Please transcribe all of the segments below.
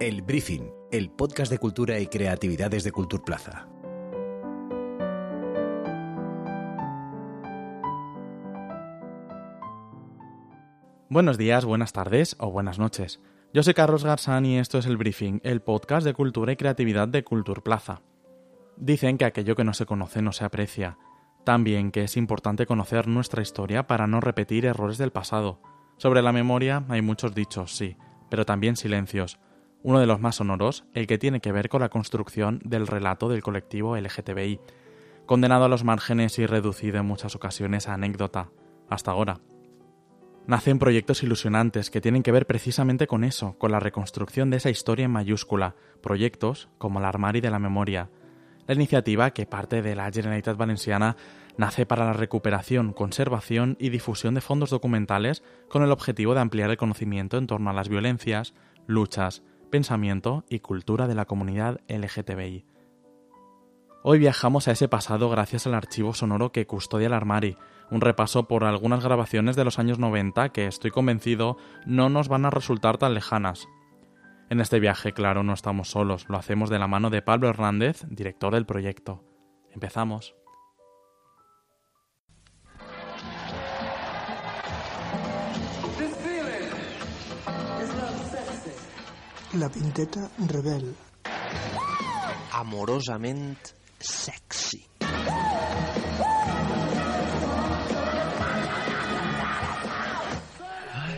El Briefing, el podcast de cultura y creatividades de Culturplaza. Buenos días, buenas tardes o buenas noches. Yo soy Carlos Garzán y esto es El Briefing, el podcast de cultura y creatividad de Culturplaza. Dicen que aquello que no se conoce no se aprecia. También que es importante conocer nuestra historia para no repetir errores del pasado. Sobre la memoria hay muchos dichos, sí, pero también silencios uno de los más sonoros, el que tiene que ver con la construcción del relato del colectivo LGTBI, condenado a los márgenes y reducido en muchas ocasiones a anécdota, hasta ahora. Nacen proyectos ilusionantes que tienen que ver precisamente con eso, con la reconstrucción de esa historia en mayúscula, proyectos como el Armari de la Memoria. La iniciativa, que parte de la Generalitat Valenciana, nace para la recuperación, conservación y difusión de fondos documentales con el objetivo de ampliar el conocimiento en torno a las violencias, luchas, pensamiento y cultura de la comunidad LGTBI. Hoy viajamos a ese pasado gracias al archivo sonoro que custodia el Armari, un repaso por algunas grabaciones de los años 90 que estoy convencido no nos van a resultar tan lejanas. En este viaje, claro, no estamos solos, lo hacemos de la mano de Pablo Hernández, director del proyecto. Empezamos. La Pinteta Rebel. Amorosamente sexy.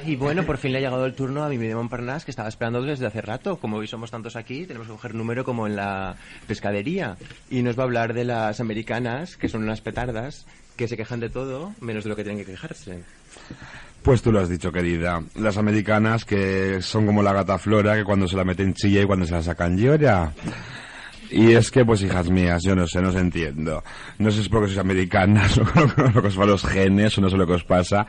Y bueno, por fin le ha llegado el turno a mi de Montparnasse, que estaba esperando desde hace rato. Como hoy somos tantos aquí, tenemos que coger número como en la pescadería. Y nos va a hablar de las americanas, que son unas petardas, que se quejan de todo, menos de lo que tienen que quejarse. Pues tú lo has dicho, querida. Las americanas que son como la gata flora, que cuando se la meten chilla y cuando se la sacan llora. Y es que, pues hijas mías, yo no sé, no os entiendo. No sé si es porque sois americanas o lo que os va los genes o no sé lo que os pasa.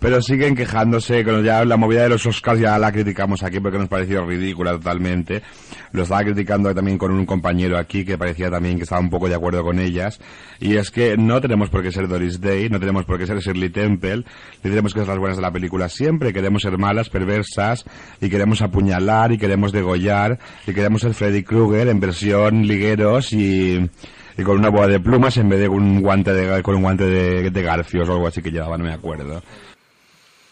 Pero siguen quejándose, con ya la movida de los Oscars ya la criticamos aquí porque nos pareció ridícula totalmente. Lo estaba criticando también con un compañero aquí que parecía también que estaba un poco de acuerdo con ellas. Y es que no tenemos por qué ser Doris Day, no tenemos por qué ser Shirley Temple, ni tenemos que ser las buenas de la película siempre. Queremos ser malas, perversas, y queremos apuñalar, y queremos degollar, y queremos ser Freddy Krueger en versión ligueros y y con una boa de plumas en vez de un guante de, con un guante de, de garfios o algo así que llevaba, no me acuerdo.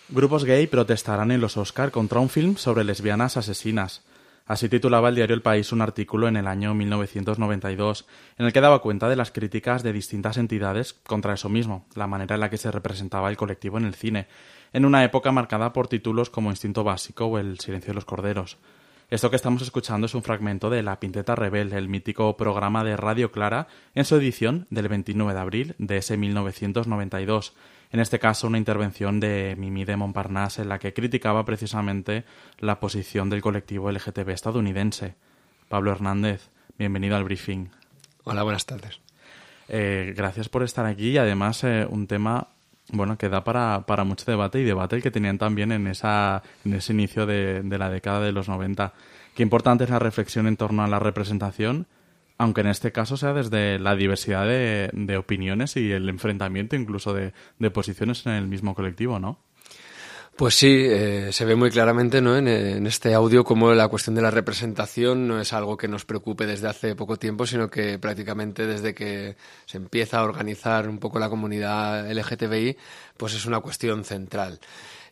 Grupos gay protestarán en los Oscar contra un film sobre lesbianas asesinas. Así titulaba el diario El País un artículo en el año 1992, en el que daba cuenta de las críticas de distintas entidades contra eso mismo, la manera en la que se representaba el colectivo en el cine, en una época marcada por títulos como Instinto Básico o El Silencio de los Corderos. Esto que estamos escuchando es un fragmento de La Pinteta Rebel, el mítico programa de Radio Clara, en su edición del 29 de abril de ese 1992 en este caso una intervención de Mimi de Montparnasse en la que criticaba precisamente la posición del colectivo LGTB estadounidense. Pablo Hernández, bienvenido al briefing. Hola, buenas tardes. Eh, gracias por estar aquí y además eh, un tema bueno que da para, para, mucho debate y debate el que tenían también en, esa, en ese inicio de, de la década de los 90. Qué importante es la reflexión en torno a la representación aunque en este caso sea desde la diversidad de, opiniones y el enfrentamiento incluso de, posiciones en el mismo colectivo, ¿no? Pues sí, eh, se ve muy claramente ¿no? En, en, este audio como la cuestión de la representación no es algo que nos preocupe desde hace poco tiempo, sino que prácticamente desde que se empieza a organizar un poco la comunidad LGTBI, pues es una cuestión central.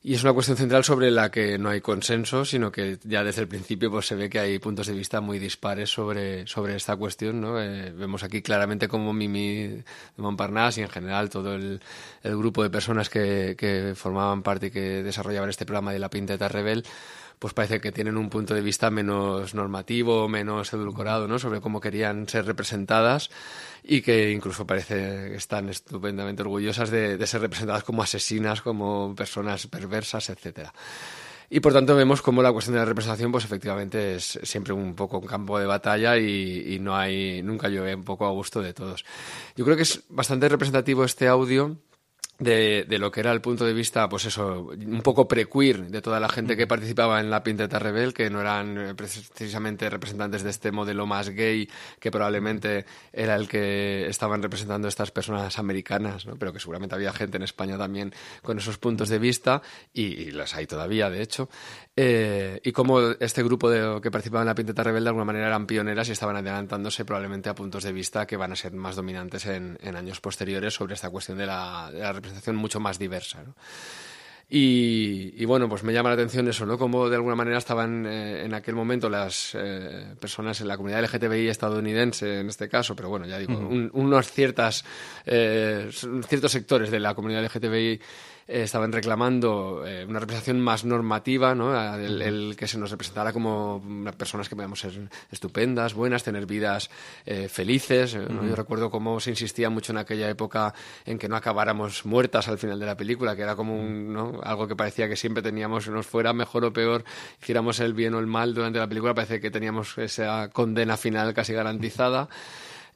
Y es una cuestión central sobre la que no hay consenso, sino que ya desde el principio pues, se ve que hay puntos de vista muy dispares sobre, sobre esta cuestión. ¿no? Eh, vemos aquí claramente cómo Mimi de Montparnasse y en general todo el, el grupo de personas que, que, formaban parte y que desarrollaban este programa de la Pinteta Rebel pues parece que tienen un punto de vista menos normativo, menos edulcorado, ¿no? Sobre cómo querían ser representadas y que incluso parece que están estupendamente orgullosas de, ser representadas como asesinas, como personas perversas, etcétera. Y por tanto vemos cómo la cuestión de la representación, pues efectivamente es siempre un poco un campo de batalla y, y no hay, nunca llueve un poco a gusto de todos. Yo creo que es bastante representativo este audio de, de, lo que era el punto de vista, pues eso, un poco pre-queer de toda la gente que participaba en la Pinteta Rebel, que no eran eh, precisamente representantes de este modelo más gay, que probablemente era el que estaban representando estas personas americanas, ¿no? pero que seguramente había gente en España también con esos puntos de vista, y, las hay todavía, de hecho. Eh, y como este grupo de, que participaba en la Pinteta Rebel de alguna manera eran pioneras y estaban adelantándose probablemente a puntos de vista que van a ser más dominantes en, en años posteriores sobre esta cuestión de la, de la representación mucho más diversa. ¿no? Y, y, bueno, pues me llama la atención eso, ¿no? Como de alguna manera estaban eh, en aquel momento las eh, personas en la comunidad LGTBI estadounidense, en este caso, pero bueno, ya digo, un, unos ciertas, eh, ciertos sectores de la comunidad LGTBI eh, estaban reclamando eh, una representación más normativa, ¿no? El, que se nos representara como personas que podíamos ser estupendas, buenas, tener vidas eh, felices. Yo recuerdo cómo se insistía mucho en aquella época en que no acabáramos muertas al final de la película, que era como un, ¿no? algo que parecía que siempre teníamos, nos fuera mejor o peor, hiciéramos el bien o el mal durante la película, parece que teníamos esa condena final casi garantizada.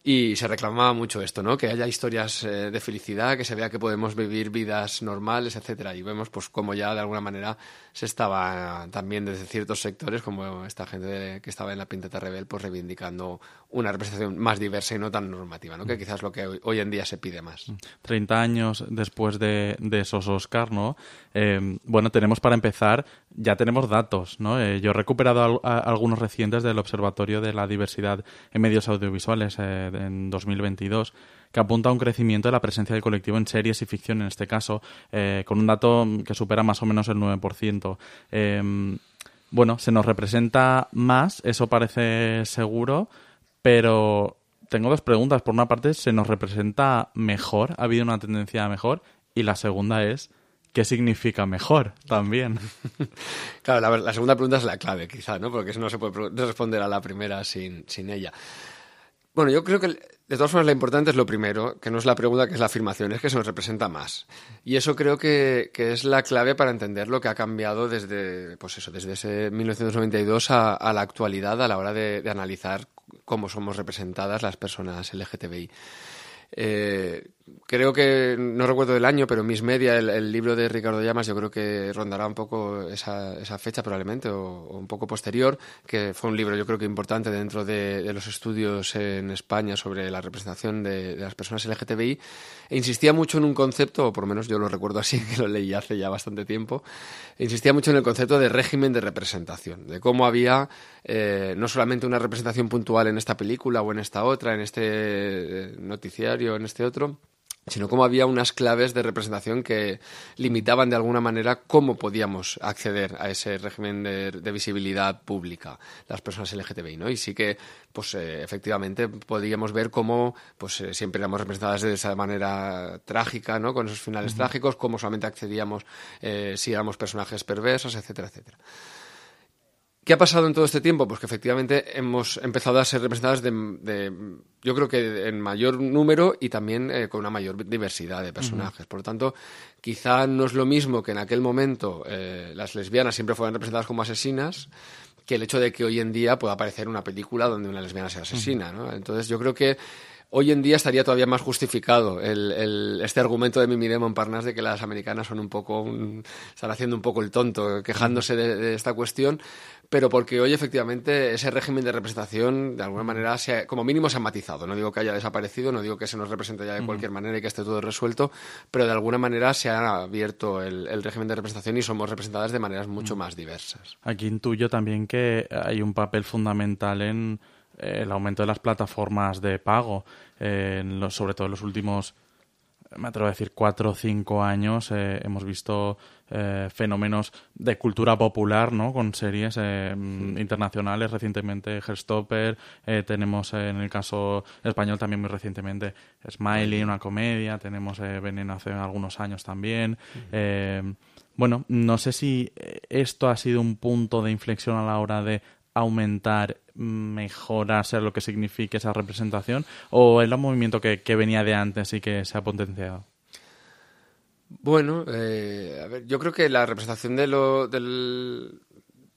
Y se reclamaba mucho esto, ¿no? Que haya historias eh, de felicidad, que se vea que podemos vivir vidas normales, etcétera. Y vemos, pues, como ya de alguna manera se estaba también desde ciertos sectores, como esta gente que estaba en la Pinteta Rebel, pues reivindicando una representación más diversa y no tan normativa, ¿no? Que mm. quizás es lo que hoy, en día se pide más. 30 mm. años después de, esos Oscar, ¿no? Eh, bueno, tenemos para empezar, ya tenemos datos, ¿no? Eh, yo he recuperado algunos recientes del Observatorio de la Diversidad en Medios Audiovisuales eh, en 2022 que apunta a un crecimiento de la presencia del colectivo en series y ficción, en este caso, eh, con un dato que supera más o menos el 9%. Em, bueno, se nos representa más, eso parece seguro, pero tengo dos preguntas. Por una parte, ¿se nos representa mejor? ¿Ha habido una tendencia a mejor? Y la segunda es, ¿qué significa mejor también? claro, la, segunda pregunta es la clave, quizá, ¿no? Porque eso no se puede responder a la primera sin, sin ella. Bueno, yo creo que de todas formas lo importante es lo primero, que no es la pregunta, que es la afirmación, es que se nos representa más. Y eso creo que, es la clave para entender lo que ha cambiado desde, pues eso, desde ese 1992 a, la actualidad a la hora de analizar cómo somos representadas las personas LGTBI. Eh, creo que, no recuerdo del año, pero Miss Media, el, libro de Ricardo Llamas, yo creo que rondará un poco esa, esa fecha probablemente, o, un poco posterior, que fue un libro yo creo que importante dentro de, los estudios en España sobre la representación de, las personas LGTBI, e insistía mucho en un concepto, o por lo menos yo lo recuerdo así, que lo leí hace ya bastante tiempo, insistía mucho en el concepto de régimen de representación, de cómo había eh, no solamente una representación puntual en esta película o en esta otra, en este eh, en este otro, sino como había unas claves de representación que limitaban de alguna manera cómo podíamos acceder a ese régimen de, visibilidad pública las personas LGTBI, ¿no? Y sí que, pues eh, efectivamente podíamos ver cómo, pues eh, siempre éramos representadas de esa manera trágica, ¿no? Con esos finales trágicos, cómo solamente accedíamos eh, si éramos personajes perversos, etcétera, etcétera. ¿Qué ha pasado en todo este tiempo? Pues que efectivamente hemos empezado a ser representadas de, yo creo que en mayor número y también eh, con una mayor diversidad de personajes. Por lo tanto, quizá no es lo mismo que en aquel momento eh, las lesbianas siempre fueran representadas como asesinas que el hecho de que hoy en día pueda aparecer una película donde una lesbiana sea asesina. ¿no? Entonces, yo creo que hoy en día estaría todavía más justificado el, este argumento de Mimi en Parnas de que las americanas son un poco, están haciendo un poco el tonto, quejándose de, esta cuestión, pero porque hoy efectivamente ese régimen de representación de alguna manera como mínimo se ha matizado. No digo que haya desaparecido, no digo que se nos represente ya de cualquier manera y que esté todo resuelto, pero de alguna manera se ha abierto el, régimen de representación y somos representadas de maneras mucho más diversas. Aquí intuyo también que hay un papel fundamental en el aumento de las plataformas de pago, eh, sobre todo en los últimos, me atrevo a decir, cuatro o cinco años, eh, hemos visto eh, fenómenos de cultura popular, ¿no? Con series internacionales, recientemente Herstopper, tenemos en el caso español también muy recientemente Smiley, una comedia, tenemos Veneno hace algunos años también. bueno, no sé si esto ha sido un punto de inflexión a la hora de aumentar, mejorar, sea lo que signifique esa representación, o es un movimiento que, venía de antes y que se ha potenciado? Bueno, eh, a ver, yo creo que la representación de lo, del,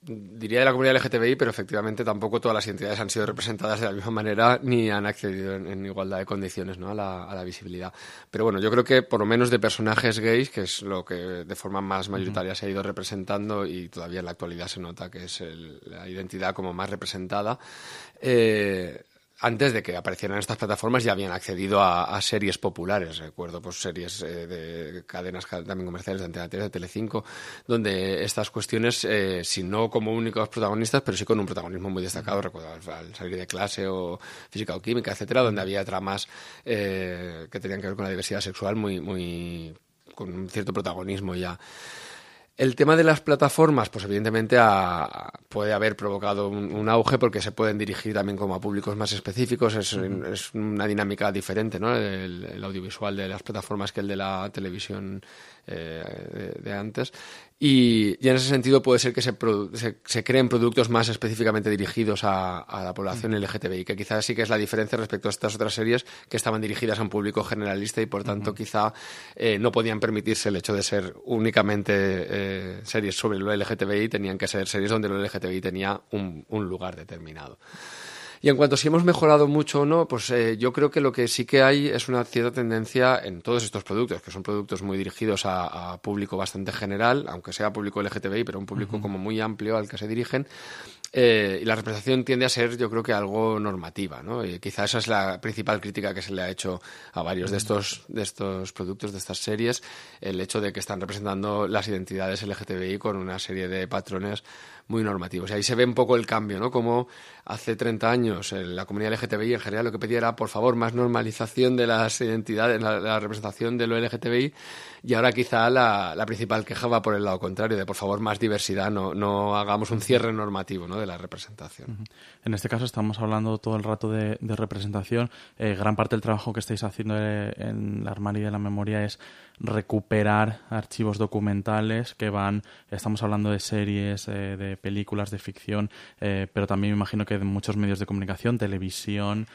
diría de la comunidad LGTBI, pero efectivamente tampoco todas las identidades han sido representadas de la misma manera ni han accedido en, igualdad de condiciones ¿no? a, la, visibilidad. Pero bueno, yo creo que por lo menos de personajes gays, que es lo que de forma más mayoritaria se ha ido representando y todavía en la actualidad se nota que es la identidad como más representada, eh, antes de que aparecieran estas plataformas ya habían accedido a, series populares. Recuerdo pues series eh, de cadenas también comerciales de Antena 3, de Telecinco, donde estas cuestiones, eh, si no como únicos protagonistas, pero sí con un protagonismo muy destacado. Recuerdo al, salir de clase o física o química, etcétera, donde había tramas eh, que tenían que ver con la diversidad sexual muy, muy con un cierto protagonismo ya. El tema de las plataformas, pues evidentemente puede haber provocado un, auge porque se pueden dirigir también como a públicos más específicos. Es, una dinámica diferente, ¿no? el, audiovisual de las plataformas que el de la televisión eh, de, antes. Y, en ese sentido puede ser que se, se, creen productos más específicamente dirigidos a, la población LGTBI, que quizás sí que es la diferencia respecto a estas otras series que estaban dirigidas a un público generalista y por tanto quizá eh, no podían permitirse el hecho de ser únicamente eh, series sobre lo LGTBI, tenían que ser series donde lo LGTBI tenía un, un lugar determinado. Y en cuanto a si hemos mejorado mucho o no, pues eh, yo creo que lo que sí que hay es una cierta tendencia en todos estos productos, que son productos muy dirigidos a, público bastante general, aunque sea público LGTBI, pero un público como muy amplio al que se dirigen, eh, y la representación tiende a ser, yo creo que algo normativa, ¿no? Y quizá esa es la principal crítica que se le ha hecho a varios de estos, de estos productos, de estas series, el hecho de que están representando las identidades LGTBI con una serie de patrones muy normativos. Y ahí se ve un poco el cambio, ¿no? Como hace 30 años la comunidad LGTBI en general lo que pedía era, por favor, más normalización de las identidades, la, la representación de lo LGTBI y ahora quizá la, principal queja va por el lado contrario, de por favor más diversidad, no, no hagamos un cierre normativo ¿no? de la representación. En este caso estamos hablando todo el rato de, representación. Eh, gran parte del trabajo que estáis haciendo en la armario de la memoria es recuperar archivos documentales que van, estamos hablando de series, eh, de películas de ficción, eh, pero también me imagino que de muchos medios de comunicación, televisión.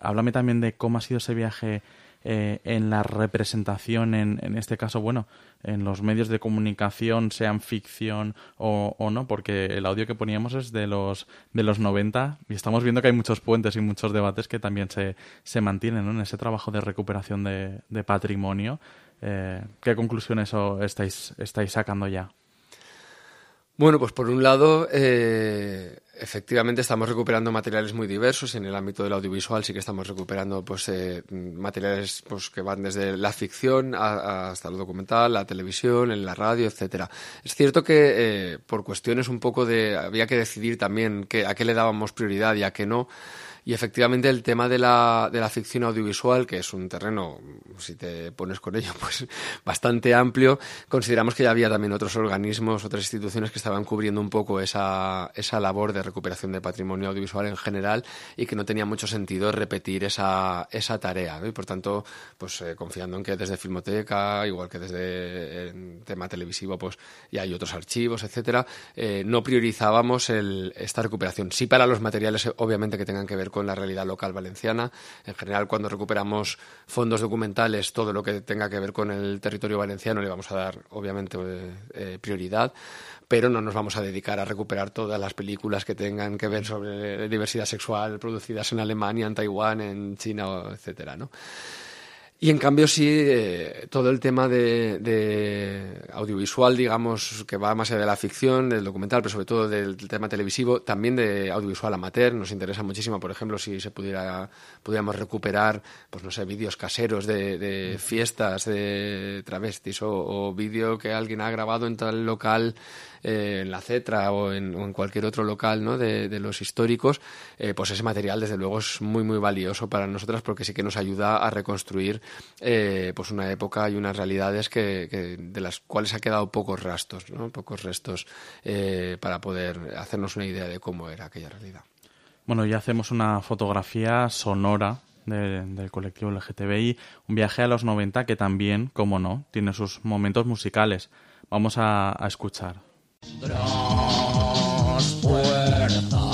háblame también de cómo ha sido ese viaje eh, en la representación, en, en, este caso, bueno, en los medios de comunicación, sean ficción o, no, porque el audio que poníamos es de los, de los 90 y estamos viendo que hay muchos puentes y muchos debates que también se, se mantienen en ese trabajo de recuperación de, patrimonio. Eh, ¿Qué conclusiones estáis, estáis sacando ya? Bueno, pues por un lado, eh, efectivamente estamos recuperando materiales muy diversos. En el ámbito del audiovisual sí que estamos recuperando pues, eh, materiales pues, que van desde la ficción hasta lo documental, la televisión, en la radio, etcétera. Es cierto que eh, por cuestiones un poco de... había que decidir también que, a qué le dábamos prioridad y a qué no. Y efectivamente el tema de la, de la ficción audiovisual, que es un terreno, si te pones con ello, pues bastante amplio, consideramos que ya había también otros organismos, otras instituciones que estaban cubriendo un poco esa, esa labor de recuperación de patrimonio audiovisual en general y que no tenía mucho sentido repetir esa, esa tarea. Y por tanto, pues eh, confiando en que desde Filmoteca, igual que desde el tema televisivo, pues ya hay otros archivos, etcétera, eh, no priorizábamos el, esta recuperación. Sí para los materiales, obviamente, que tengan que ver con la realidad local valenciana. En general, cuando recuperamos fondos documentales, todo lo que tenga que ver con el territorio valenciano le vamos a dar, obviamente, eh, eh, prioridad, pero no nos vamos a dedicar a recuperar todas las películas que tengan que ver sobre diversidad sexual producidas en Alemania, en Taiwán, en China, etcétera, ¿no? Y en cambio sí, eh, todo el tema de, audiovisual, digamos, que va más allá de la ficción, del documental, pero sobre todo del tema televisivo, también de audiovisual amateur, nos interesa muchísimo, por ejemplo, si se pudiera, pudiéramos recuperar, pues no sé, vídeos caseros de, fiestas de travestis o, o vídeo que alguien ha grabado en tal local eh, en la CETRA o en, cualquier otro local de, los históricos, eh, pues ese material desde luego es muy muy valioso para nosotras porque sí que nos ayuda a reconstruir eh, pues una época y unas realidades que, de las cuales ha quedado pocos rastros, ¿no? pocos restos para poder hacernos una idea de cómo era aquella realidad. Bueno, ya hacemos una fotografía sonora del colectivo LGTBI, un viaje a los 90 que también, como no, tiene sus momentos musicales. Vamos a escuchar. Tras fuerzas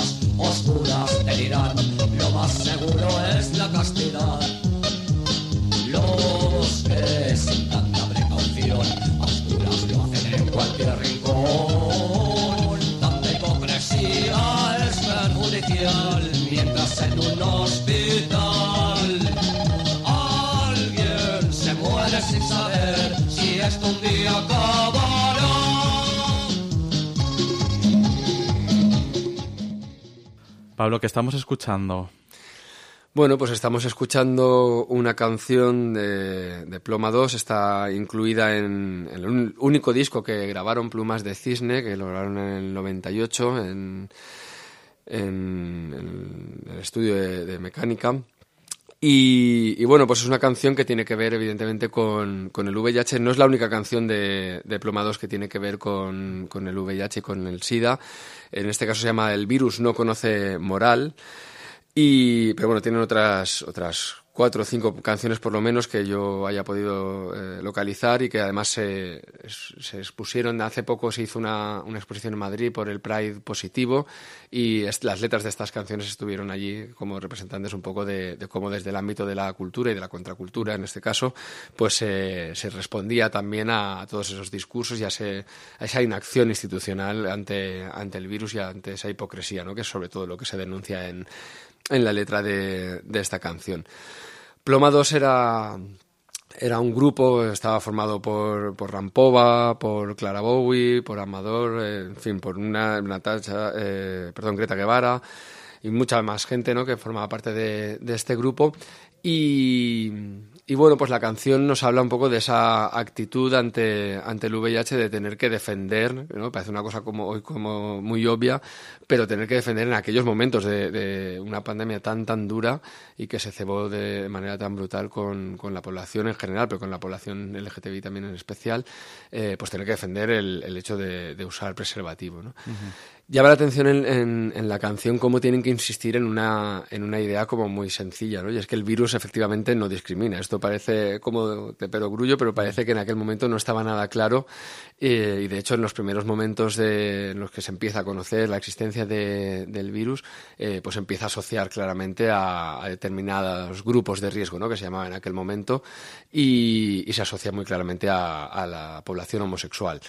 Pablo, ¿qué estamos escuchando? Bueno, pues estamos escuchando una canción de, de Ploma 2, está incluida en, el único disco que grabaron Plumas de Cisne, que lo grabaron en el 98 en, en- en el estudio de mecánica. Y, y bueno, pues es una canción que tiene que ver evidentemente con, con el VIH. No es la única canción de, de Ploma 2 que tiene que ver con, con el VIH y con el SIDA. En este caso se llama El virus no conoce moral. Y, pero bueno, tienen otras, otras cuatro o cinco canciones por lo menos que yo haya podido eh, localizar y que además se, se expusieron. Hace poco se hizo una, una exposición en Madrid por el Pride positivo y las letras de estas canciones estuvieron allí como representantes un poco de, de cómo desde el ámbito de la cultura y de la contracultura en este caso, pues eh, se respondía también a, todos esos discursos y a, ese- a esa inacción institucional ante, ante el virus y ante esa hipocresía, ¿no? que es sobre todo lo que se denuncia en, en la letra de, de esta canción. Ploma 2 era, era un grupo, estaba formado por, por Rampova, por Clara Bowie, por Amador, eh, en fin, por una, Natasha, eh, perdón, Greta Guevara y mucha más gente ¿no? que formaba parte de, de este grupo. Y, y bueno, pues la canción nos habla un poco de esa actitud ante, ante el VIH de tener que defender, ¿no? parece una cosa como hoy como muy obvia, pero tener que defender en aquellos momentos de, una pandemia tan tan dura y que se cebó de manera tan brutal con, con la población en general, pero con la población LGTBI también en especial, eh, pues tener que defender el, el hecho de, de usar preservativo. ¿no? Llama la atención en, la canción cómo tienen que insistir en una, en una idea como muy sencilla, ¿no? Y es que el virus efectivamente no discrimina. Esto parece como de perogrullo, pero parece que en aquel momento no estaba nada claro. eh, y de hecho, en los primeros momentos de, en los que se empieza a conocer la existencia de- del virus, eh, pues empieza a asociar claramente a, determinados grupos de riesgo, ¿no? Que se llamaban en aquel momento, y, se asocia muy claramente a la población homosexual.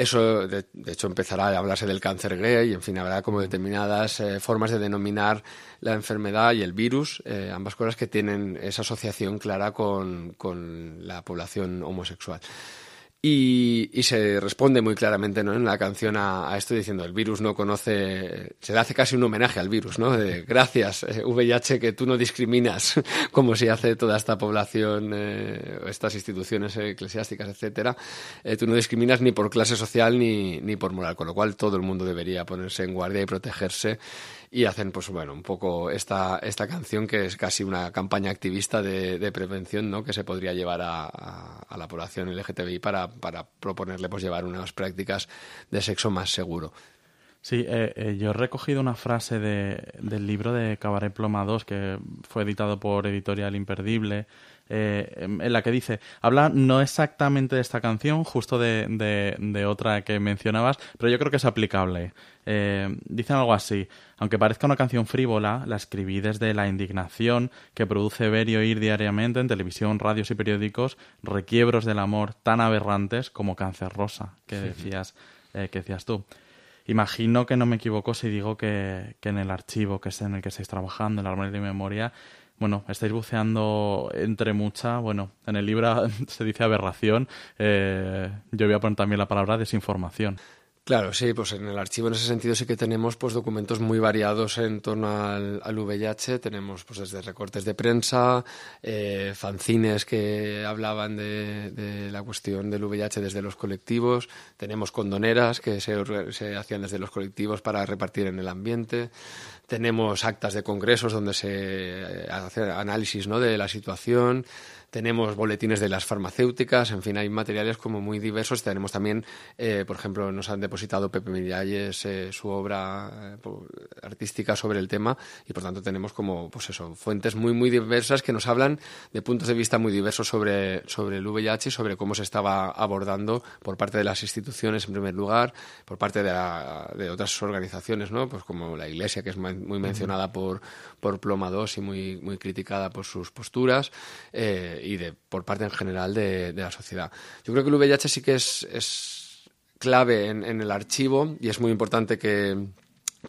Eso, de, de hecho, empezará a hablarse del cáncer gay, y en fin, habrá como determinadas eh, formas de denominar la enfermedad y el virus, eh, ambas cosas que tienen esa asociación clara con, con la población homosexual. Y, y se responde muy claramente ¿no? en la canción a, a esto diciendo el virus no conoce, se le hace casi un homenaje al virus, ¿no? De, gracias eh, VIH que tú no discriminas como si hace toda esta población, eh, estas instituciones eclesiásticas, etcétera. Eh, tú no discriminas ni por clase social ni, ni por moral, con lo cual todo el mundo debería ponerse en guardia y protegerse y hacen pues bueno un poco esta, esta canción que es casi una campaña activista de, prevención ¿no? que se podría llevar a, a- a la población LGTBI para, para proponerle pues llevar unas prácticas de sexo más seguro. Sí, eh, eh, yo he recogido una frase de, del libro de Cabaret Ploma 2 que fue editado por Editorial Imperdible, eh, en la que dice, habla no exactamente de esta canción, justo de, de- de otra que mencionabas, pero yo creo que es aplicable. Eh, dicen algo así, aunque parezca una canción frívola, la escribí desde la indignación que produce ver y oír diariamente en televisión, radios y periódicos requiebros del amor tan aberrantes como Cáncer Rosa, que decías, eh, que decías tú. Imagino que no me equivoco si digo que, que en el archivo que es en el que estáis trabajando, en el armario de memoria, bueno, estáis buceando entre mucha, bueno, en el libro se dice aberración, eh, yo voy a poner también la palabra desinformación. Claro, sí, pues en el archivo en ese sentido sí que tenemos pues documentos muy variados en torno al, al VIH. Tenemos pues desde recortes de prensa, eh, fanzines que hablaban de, de la cuestión del VIH desde los colectivos. Tenemos condoneras que se, se hacían desde los colectivos para repartir en el ambiente. Tenemos actas de congresos donde se eh, hace análisis ¿no? de la situación. Tenemos boletines de las farmacéuticas, en fin, hay materiales como muy diversos. Tenemos también, eh, por ejemplo, nos han depositado Pepe Miralles eh, su obra eh, artística sobre el tema y, por tanto, tenemos como, pues eso, fuentes muy, muy diversas que nos hablan de puntos de vista muy diversos sobre, sobre el VIH y sobre cómo se estaba abordando por parte de las instituciones, en primer lugar, por parte de, la- de otras organizaciones, ¿no? Pues como la Iglesia, que es muy mencionada por, por Ploma 2 y muy, muy criticada por sus posturas, eh, y de, por parte en general de, la sociedad. Yo creo que el VIH sí que es, clave en, el archivo y es muy importante que,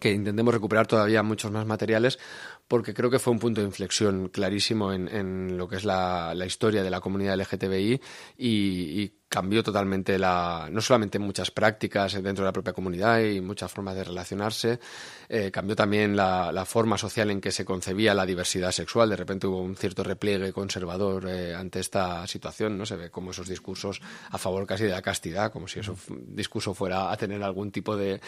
intentemos recuperar todavía muchos más materiales porque creo que fue un punto de inflexión clarísimo en, en lo que es la, historia de la comunidad LGTBI y cambió totalmente la, no solamente muchas prácticas dentro de la propia comunidad y muchas formas de relacionarse, eh, cambió también la, la, forma social en que se concebía la diversidad sexual. De repente hubo un cierto repliegue conservador eh, ante esta situación, ¿no? Se ve como esos discursos a favor casi de la castidad, como si ese discurso fuera a tener algún tipo de,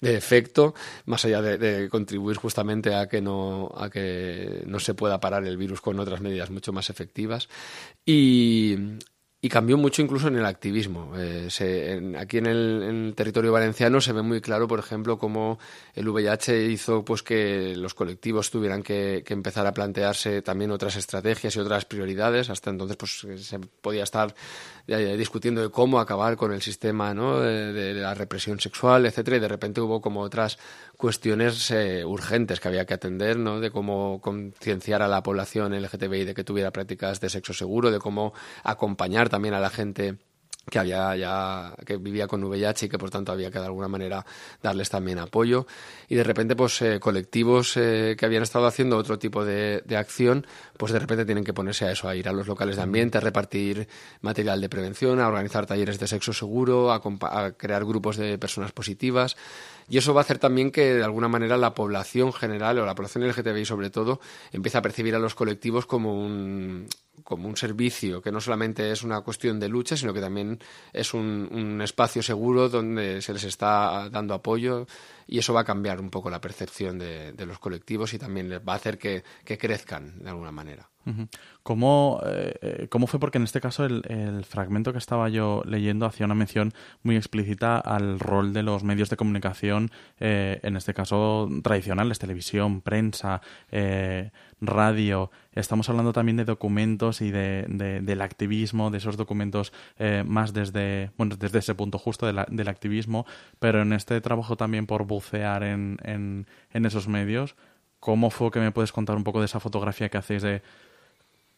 de efecto, más allá de, de, contribuir justamente a que no, a que no se pueda parar el virus con otras medidas mucho más efectivas. Y, y cambió mucho incluso en el activismo. Eh, aquí en el, territorio valenciano se ve muy claro, por ejemplo, cómo el VIH hizo pues que los colectivos tuvieran que, que, empezar a plantearse también otras estrategias y otras prioridades. Hasta entonces pues se podía estar discutiendo de cómo acabar con el sistema ¿no? de, de, la represión sexual, etcétera, y de repente hubo como otras cuestiones eh, urgentes que había que atender, ¿no? de cómo concienciar a la población LGTBI de que tuviera prácticas de sexo seguro, de cómo acompañar también a la gente que había ya que vivía con VIH y que por tanto había que de alguna manera darles también apoyo. Y de repente pues eh, colectivos eh, que habían estado haciendo otro tipo de, acción pues de repente tienen que ponerse a eso a ir a los locales de ambiente a repartir material de prevención a organizar talleres de sexo seguro a, a crear grupos de personas positivas y eso va a hacer también que de alguna manera la población general o la población LGTBI sobre todo empiece a percibir a los colectivos como un, como un servicio que no solamente es una cuestión de lucha, sino que también es un, un, espacio seguro donde se les está dando apoyo y eso va a cambiar un poco la percepción de, de los colectivos y también les va a hacer que, que crezcan de alguna manera. ¿Cómo, eh, ¿Cómo, fue? Porque en este caso el, fragmento que estaba yo leyendo hacía una mención muy explícita al rol de los medios de comunicación, eh, en este caso tradicionales, televisión, prensa, eh, radio. Estamos hablando también de documentos y de, de, del activismo, de esos documentos eh, más desde, bueno, desde ese punto justo de del activismo, pero en este trabajo también por bucear en, en, en esos medios. ¿Cómo fue que me puedes contar un poco de esa fotografía que hacéis de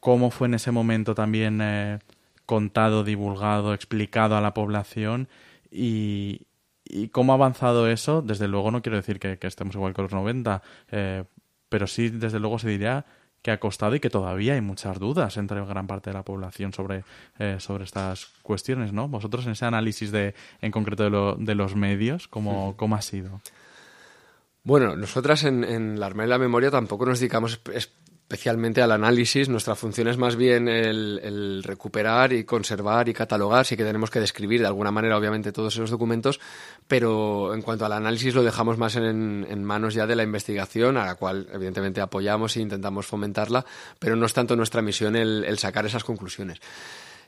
cómo fue en ese momento también eh, contado, divulgado, explicado a la población y, y, cómo ha avanzado eso. Desde luego no quiero decir que, que estemos igual que los 90, eh, pero sí desde luego se diría que ha costado y que todavía hay muchas dudas entre gran parte de la población sobre, eh, sobre estas cuestiones, ¿no? Vosotros en ese análisis de, en concreto de, lo, de los medios, ¿cómo, sí. ¿cómo ha sido? Bueno, nosotras en, en la Armada de la Memoria tampoco nos dedicamos especialmente al análisis. Nuestra función es más bien el, recuperar y conservar y catalogar. Sí que tenemos que describir de alguna manera, obviamente, todos esos documentos, pero en cuanto al análisis lo dejamos más en, manos ya de la investigación, a la cual evidentemente apoyamos e intentamos fomentarla, pero no es tanto nuestra misión el sacar esas conclusiones.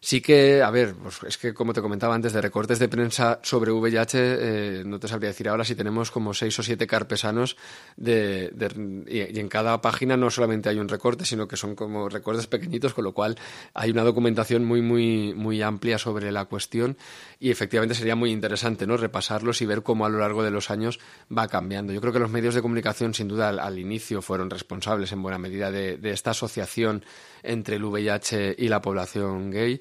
Sí que, a ver, pues es que como te comentaba antes, de recortes de prensa sobre VIH, eh, no te sabría decir ahora si tenemos como seis o siete carpesanos de, de, y, en cada página no solamente hay un recorte, sino que son como recortes pequeñitos, con lo cual hay una documentación muy, muy, muy amplia sobre la cuestión y efectivamente sería muy interesante ¿no? repasarlos y ver cómo a lo largo de los años va cambiando. Yo creo que los medios de comunicación, sin duda, al, al inicio fueron responsables en buena medida de, de esta asociación entre el VIH y la población gay,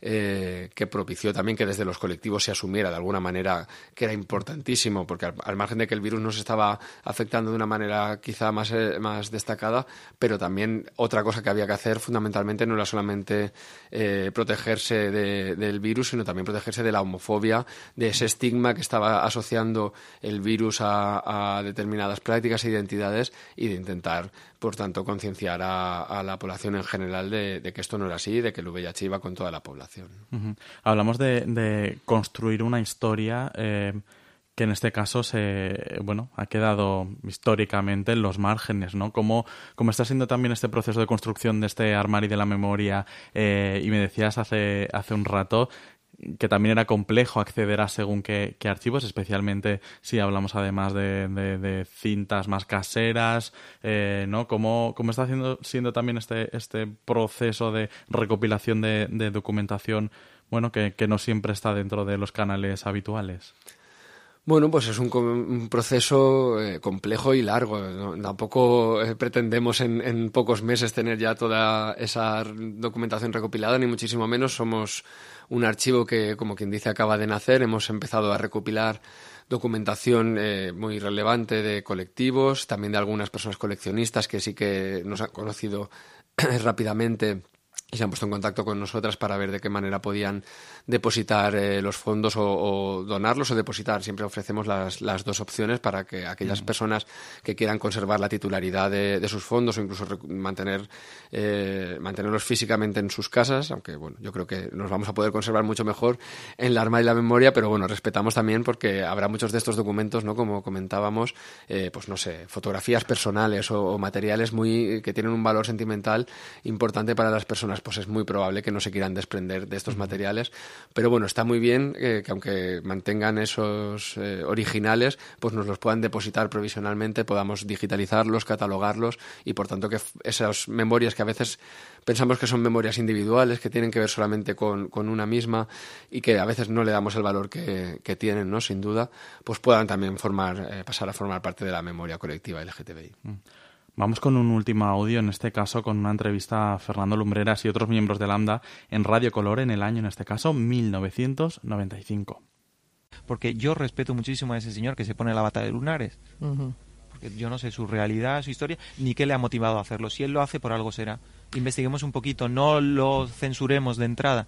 eh, que propició también que desde los colectivos se asumiera de alguna manera que era importantísimo, porque al, al margen de que el virus nos estaba afectando de una manera quizá más, eh, más destacada, pero también otra cosa que había que hacer fundamentalmente no era solamente eh, protegerse de, del virus, sino también protegerse de la homofobia, de ese estigma que estaba asociando el virus a, determinadas prácticas e identidades y de intentar, por tanto, concienciar a, a la población en general de, de, que esto no era así, de que el VIH iba con toda la población. Hablamos de, de, construir una historia eh, que en este caso se bueno ha quedado históricamente en los márgenes, ¿no? Como, como está siendo también este proceso de construcción de este armario de la memoria, eh, y me decías hace, hace un rato que también era complejo acceder a según qué, qué archivos, especialmente si hablamos además de, de, de cintas más caseras, eh, ¿no? ¿Cómo, cómo está haciendo, siendo también este, este proceso de recopilación de, documentación, bueno, que, que no siempre está dentro de los canales habituales? Bueno, pues es un, un proceso eh, complejo y largo. Tampoco eh, pretendemos en, en, pocos meses tener ya toda esa documentación recopilada, ni muchísimo menos. Somos un archivo que, como quien dice, acaba de nacer. Hemos empezado a recopilar documentación eh, muy relevante de colectivos, también de algunas personas coleccionistas que sí que nos han conocido rápidamente y se han puesto en contacto con nosotras para ver de qué manera podían depositar eh, los fondos o, o, donarlos o depositar. Siempre ofrecemos las, las dos opciones para que aquellas personas que quieran conservar la titularidad de, de sus fondos o incluso mantener, eh, mantenerlos físicamente en sus casas, aunque bueno, yo creo que nos vamos a poder conservar mucho mejor en la arma y la memoria, pero bueno, respetamos también porque habrá muchos de estos documentos, ¿no? Como comentábamos, eh, pues no sé, fotografías personales o, o materiales muy que tienen un valor sentimental importante para las personas pues es muy probable que no se quieran desprender de estos materiales. Pero bueno, está muy bien eh, que aunque mantengan esos eh, originales, pues nos los puedan depositar provisionalmente, podamos digitalizarlos, catalogarlos y por tanto que esas memorias que a veces pensamos que son memorias individuales, que tienen que ver solamente con, con una misma y que a veces no le damos el valor que, que tienen, ¿no? Sin duda, pues puedan también formar, eh, pasar a formar parte de la memoria colectiva LGTBI. Mm. Vamos con un último audio, en este caso con una entrevista a Fernando Lumbreras y otros miembros de Lambda en Radio Color en el año, en este caso, 1995. Porque yo respeto muchísimo a ese señor que se pone la bata de lunares. Uh -huh. Porque yo no sé su realidad, su historia, ni qué le ha motivado a hacerlo. Si él lo hace, por algo será. Investiguemos un poquito, no lo censuremos de entrada.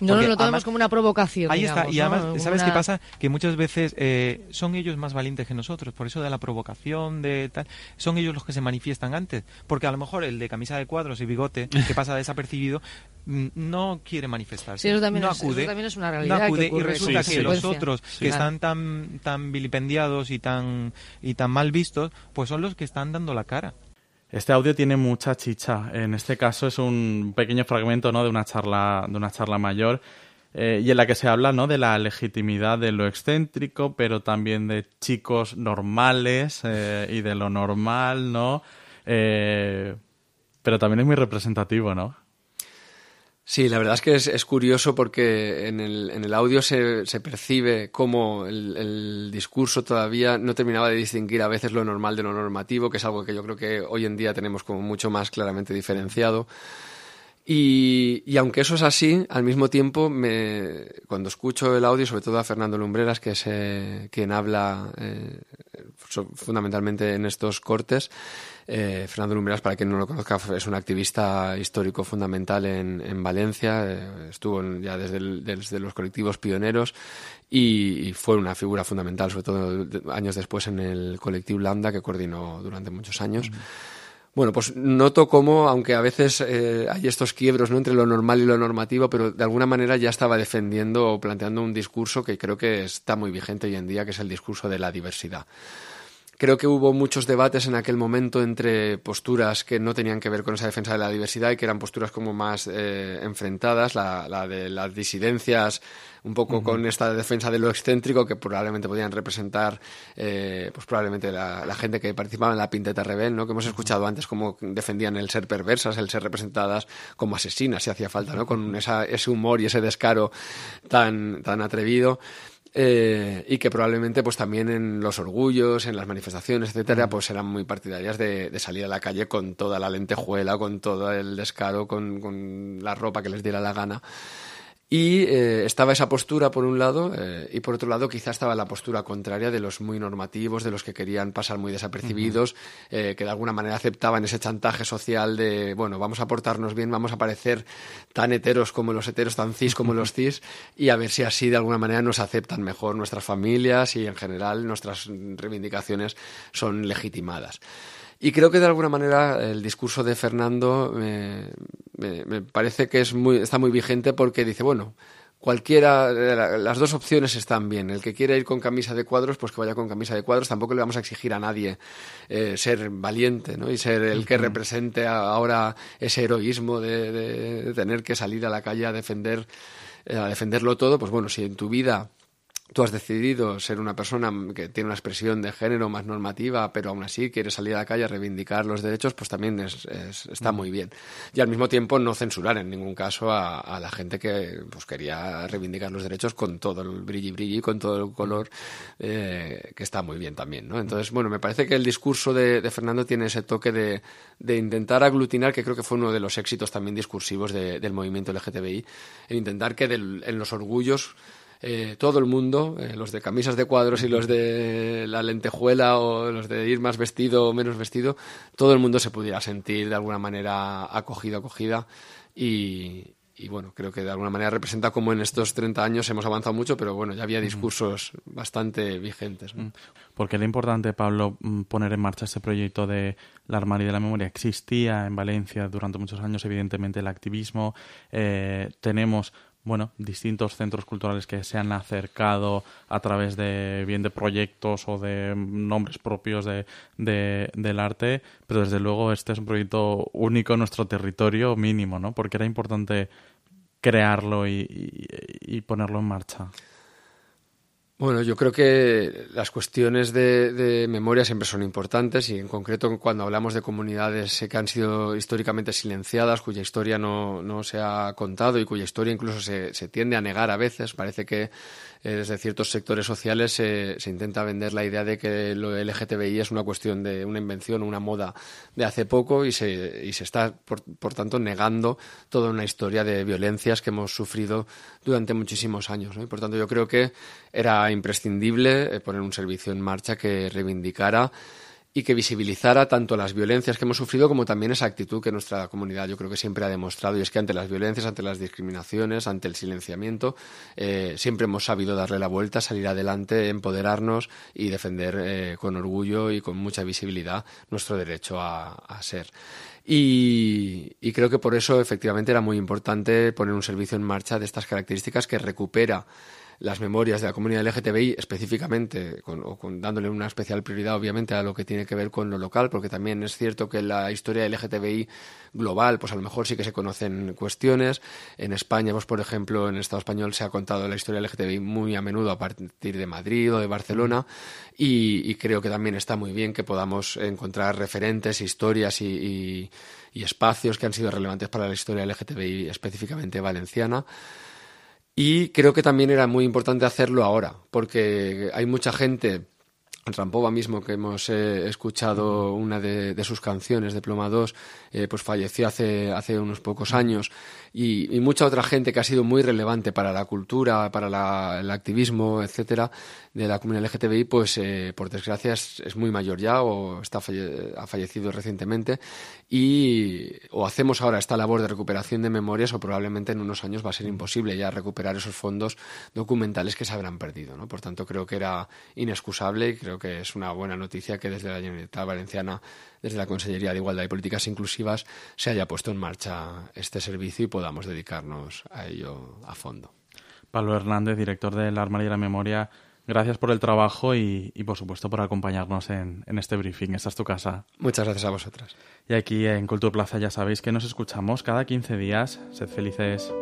No nos lo tomemos además, como una provocación. Ahí digamos, está. Y además. ¿sabes una... qué pasa? Que muchas veces eh, son ellos más valientes que nosotros. Por eso de la provocación, de tal. Son ellos los que se manifiestan antes. Porque a lo mejor el de camisa de cuadros y bigote, que pasa desapercibido, no quiere manifestarse. Sí, eso también, no es, acude, eso también es una realidad. No acude que y resulta sí, que sí. los otros que Claro. están tan, tan vilipendiados y tan, y tan mal vistos, pues son los que están dando la cara. Este audio tiene mucha chicha. En este caso es un pequeño fragmento ¿no? de una charla, de una charla mayor. Eh, y en la que se habla ¿no? de la legitimidad de lo excéntrico, pero también de chicos normales eh, y de lo normal, ¿no? Eh, pero también es muy representativo, ¿no? Sí, la verdad es que es, curioso porque en el, en el audio se, se percibe cómo el, el, discurso todavía no terminaba de distinguir a veces lo normal de lo normativo, que es algo que yo creo que hoy en día tenemos como mucho más claramente diferenciado. Y, y, aunque eso es así, al mismo tiempo, me, cuando escucho el audio, sobre todo a Fernando Lumbreras, que es eh, quien habla eh, fundamentalmente en estos cortes, eh, Fernando Lumbreras, para quien no lo conozca, es un activista histórico fundamental en, en Valencia, eh, estuvo en, ya desde, el, desde, los colectivos pioneros y, y, fue una figura fundamental, sobre todo de, años después en el colectivo Lambda, que coordinó durante muchos años. -huh. Bueno, pues noto cómo, aunque a veces eh, hay estos quiebros ¿no? entre lo normal y lo normativo, pero de alguna manera ya estaba defendiendo o planteando un discurso que creo que está muy vigente hoy en día, que es el discurso de la diversidad. Creo que hubo muchos debates en aquel momento entre posturas que no tenían que ver con esa defensa de la diversidad y que eran posturas como más eh, enfrentadas, la, la, de las disidencias, un poco uh -huh. con esta defensa de lo excéntrico que probablemente podían representar, eh, pues probablemente la, la, gente que participaba en la Pinteta Rebel, ¿no? Que hemos escuchado antes cómo defendían el ser perversas, el ser representadas como asesinas, si hacía falta, ¿no? Con esa, ese humor y ese descaro tan, tan atrevido. Eh, y que probablemente pues también en los orgullos, en las manifestaciones, etcétera, pues eran muy partidarias de, de, salir a la calle con toda la lentejuela, con todo el descaro, con, con la ropa que les diera la gana. Y eh, estaba esa postura por un lado eh, y por otro lado quizá estaba la postura contraria de los muy normativos, de los que querían pasar muy desapercibidos, uh -huh. eh, que de alguna manera aceptaban ese chantaje social de, bueno, vamos a portarnos bien, vamos a parecer tan heteros como los heteros, tan cis como los cis y a ver si así de alguna manera nos aceptan mejor nuestras familias y en general nuestras reivindicaciones son legitimadas. Y creo que de alguna manera el discurso de Fernando me, me, me parece que es muy, está muy vigente porque dice, bueno, cualquiera, las dos opciones están bien. El que quiera ir con camisa de cuadros, pues que vaya con camisa de cuadros. Tampoco le vamos a exigir a nadie eh, ser valiente, ¿no? Y ser el que represente ahora ese heroísmo de, de, de tener que salir a la calle a defender, eh, a defenderlo todo. Pues bueno, si en tu vida tú has decidido ser una persona que tiene una expresión de género más normativa, pero aún así quieres salir a la calle a reivindicar los derechos, pues también es, es, está muy bien. Y al mismo tiempo no censurar en ningún caso a, a, la gente que pues quería reivindicar los derechos con todo el brilli brilli, con todo el color, eh, que está muy bien también, ¿no? Entonces, bueno, me parece que el discurso de, de Fernando tiene ese toque de, de, intentar aglutinar, que creo que fue uno de los éxitos también discursivos de, del movimiento LGTBI, el intentar que del, en los orgullos eh, todo el mundo, eh, los de camisas de cuadros y los de la lentejuela o los de ir más vestido o menos vestido, todo el mundo se pudiera sentir de alguna manera acogido, acogida y, y bueno, creo que de alguna manera representa como en estos 30 años hemos avanzado mucho, pero bueno, ya había discursos bastante vigentes. ¿no? Porque era importante, Pablo, mm, poner en marcha este proyecto de la Armaria de la Memoria. Existía en Valencia durante muchos años, evidentemente, el activismo. Eh, tenemos bueno, distintos centros culturales que se han acercado a través de bien de proyectos o de nombres propios de, de, del arte, pero desde luego este es un proyecto único en nuestro territorio mínimo, ¿no? Porque era importante crearlo y, y, y ponerlo en marcha. Bueno, yo creo que las cuestiones de, de, memoria siempre son importantes y en concreto cuando hablamos de comunidades que han sido históricamente silenciadas, cuya historia no, no se ha contado y cuya historia incluso se, se tiende a negar a veces, parece que eh, desde ciertos sectores sociales se, se, intenta vender la idea de que lo LGTBI es una cuestión de una invención, una moda de hace poco y se, y se está, por, tanto, negando toda una historia de violencias que hemos sufrido durante muchísimos años. Y por tanto, yo creo que era imprescindible eh, poner un servicio en marcha que reivindicara y que visibilizara tanto las violencias que hemos sufrido como también esa actitud que nuestra comunidad yo creo que siempre ha demostrado y es que ante las violencias, ante las discriminaciones, ante el silenciamiento, eh, siempre hemos sabido darle la vuelta, salir adelante, empoderarnos y defender eh, con orgullo y con mucha visibilidad nuestro derecho a, ser. Y, y, creo que por eso efectivamente era muy importante poner un servicio en marcha de estas características que recupera las memorias de la comunidad LGTBI específicamente, con, o con, dándole una especial prioridad obviamente a lo que tiene que ver con lo local, porque también es cierto que la historia LGTBI global, pues a lo mejor sí que se conocen cuestiones. En España, pues por ejemplo, en el Estado español se ha contado la historia LGTBI muy a menudo a partir de Madrid o de Barcelona y, creo que también está muy bien que podamos encontrar referentes, historias y, y espacios que han sido relevantes para la historia LGTBI específicamente valenciana. Y creo que también era muy importante hacerlo ahora, porque hay mucha gente, Rampova mismo, que hemos eh, escuchado una de, de, sus canciones de Ploma 2, eh, pues falleció hace, hace unos pocos años, y, y, mucha otra gente que ha sido muy relevante para la cultura, para la, el activismo, etcétera, de la comunidad LGTBI, pues eh, por desgracia es, es, muy mayor ya o está falle ha fallecido recientemente y o hacemos ahora esta labor de recuperación de memorias o probablemente en unos años va a ser imposible ya recuperar esos fondos documentales que se habrán perdido. ¿no? Por tanto, creo que era inexcusable y creo que es una buena noticia que desde la Generalitat Valenciana, desde la Consellería de Igualdad y Políticas Inclusivas, se haya puesto en marcha este servicio y podamos dedicarnos a ello a fondo. Pablo Hernández, director del Armario de la Memoria, Gracias por el trabajo y, y por supuesto, por acompañarnos en, en, este briefing. Esta es tu casa. Muchas gracias a vosotras. Y aquí en Cultura Plaza ya sabéis que nos escuchamos cada 15 días. Sed felices.